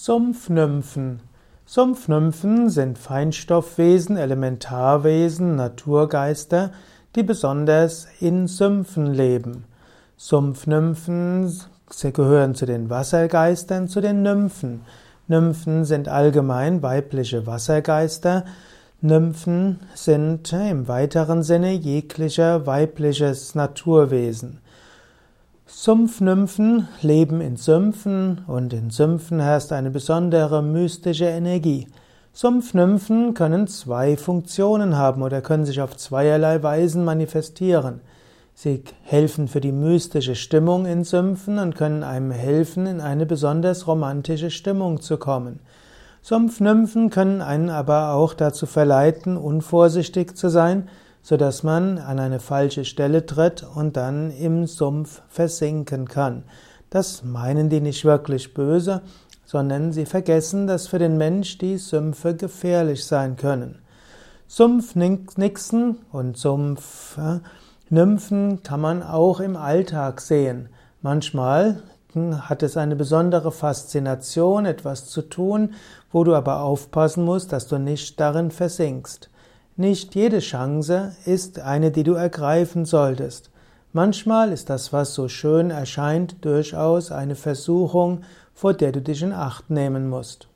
Sumpfnymphen. Sumpfnymphen sind Feinstoffwesen, Elementarwesen, Naturgeister, die besonders in Sümpfen leben. Sumpfnymphen gehören zu den Wassergeistern, zu den Nymphen. Nymphen sind allgemein weibliche Wassergeister. Nymphen sind im weiteren Sinne jeglicher weibliches Naturwesen. Sumpfnymphen leben in Sümpfen und in Sümpfen herrscht eine besondere mystische Energie. Sumpfnymphen können zwei Funktionen haben oder können sich auf zweierlei Weisen manifestieren. Sie helfen für die mystische Stimmung in Sümpfen und können einem helfen, in eine besonders romantische Stimmung zu kommen. Sumpfnymphen können einen aber auch dazu verleiten, unvorsichtig zu sein, so dass man an eine falsche Stelle tritt und dann im Sumpf versinken kann. Das meinen die nicht wirklich böse, sondern sie vergessen, dass für den Mensch die Sümpfe gefährlich sein können. Sumpfnixen und Sumpfnymphen kann man auch im Alltag sehen. Manchmal hat es eine besondere Faszination, etwas zu tun, wo du aber aufpassen musst, dass du nicht darin versinkst. Nicht jede Chance ist eine, die du ergreifen solltest. Manchmal ist das, was so schön erscheint, durchaus eine Versuchung, vor der du dich in Acht nehmen musst.